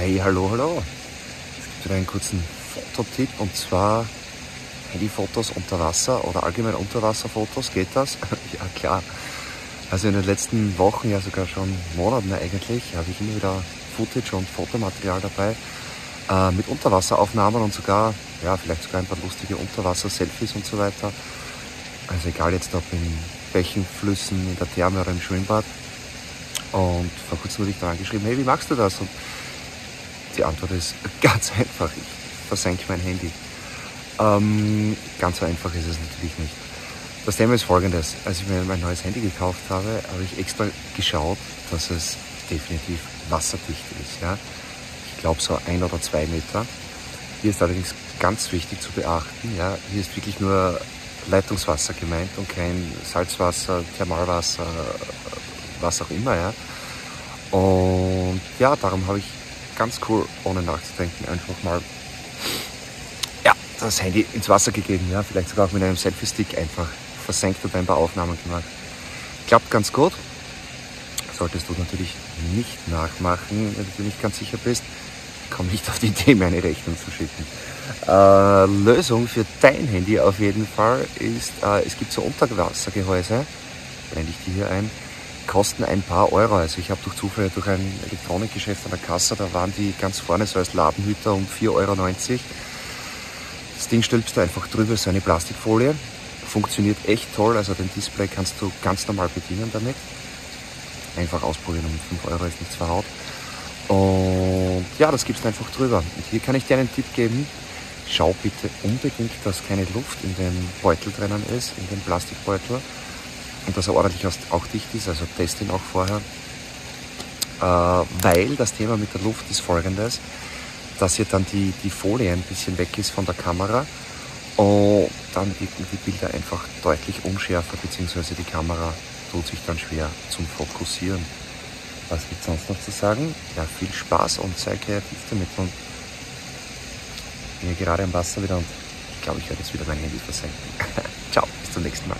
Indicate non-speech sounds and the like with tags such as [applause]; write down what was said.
Hey, hallo, hallo. Es gibt wieder einen kurzen Fototipp und zwar Handyfotos unter Wasser oder allgemein Unterwasserfotos. Geht das? [laughs] ja, klar. Also in den letzten Wochen, ja sogar schon Monaten eigentlich, habe ich immer wieder Footage und Fotomaterial dabei äh, mit Unterwasseraufnahmen und sogar, ja, vielleicht sogar ein paar lustige Unterwasser-Selfies und so weiter. Also egal jetzt ob in Bächen, Flüssen, in der Therme oder im Schwimmbad. Und vor kurzem wurde ich da angeschrieben, hey, wie magst du das? Und die Antwort ist [laughs] ganz einfach. Ich versenke mein Handy. Ähm, ganz so einfach ist es natürlich nicht. Das Thema ist folgendes. Als ich mir mein neues Handy gekauft habe, habe ich extra geschaut, dass es definitiv wasserdicht ist. Ja? Ich glaube so ein oder zwei Meter. Hier ist allerdings ganz wichtig zu beachten. Ja? Hier ist wirklich nur Leitungswasser gemeint und kein Salzwasser, Thermalwasser, was auch immer. Ja? Und ja, darum habe ich ganz cool, ohne nachzudenken, einfach mal ja, das Handy ins Wasser gegeben. Ja, vielleicht sogar auch mit einem Selfie-Stick einfach versenkt und ein paar Aufnahmen gemacht. Klappt ganz gut. Solltest du natürlich nicht nachmachen, wenn du nicht ganz sicher bist. Komm nicht auf die Idee, mir eine Rechnung zu schicken. Äh, Lösung für dein Handy auf jeden Fall ist, äh, es gibt so Unterwassergehäuse, blende ich die hier ein, kosten ein paar Euro. Also ich habe durch Zufall durch ein Elektronikgeschäft an der Kasse, da waren die ganz vorne so als Ladenhüter um 4,90 Euro. Das Ding stülpst du einfach drüber, so eine Plastikfolie. Funktioniert echt toll, also den Display kannst du ganz normal bedienen damit. Einfach ausprobieren, um 5 Euro ist nichts verhaut. Und ja, das gibst du einfach drüber. Und hier kann ich dir einen Tipp geben. Schau bitte unbedingt, dass keine Luft in dem Beutel drinnen ist, in dem Plastikbeutel und dass er ordentlich auch dicht ist, also test ihn auch vorher. Äh, weil das Thema mit der Luft ist folgendes, dass hier dann die, die Folie ein bisschen weg ist von der Kamera und dann wirken die Bilder einfach deutlich unschärfer, beziehungsweise die Kamera tut sich dann schwer zum Fokussieren. Was gibt es sonst noch zu sagen? Ja, viel Spaß und sei kreativ damit und bin hier gerade am Wasser wieder und ich glaube, ich werde jetzt wieder mein Handy versenken. [laughs] Ciao, bis zum nächsten Mal.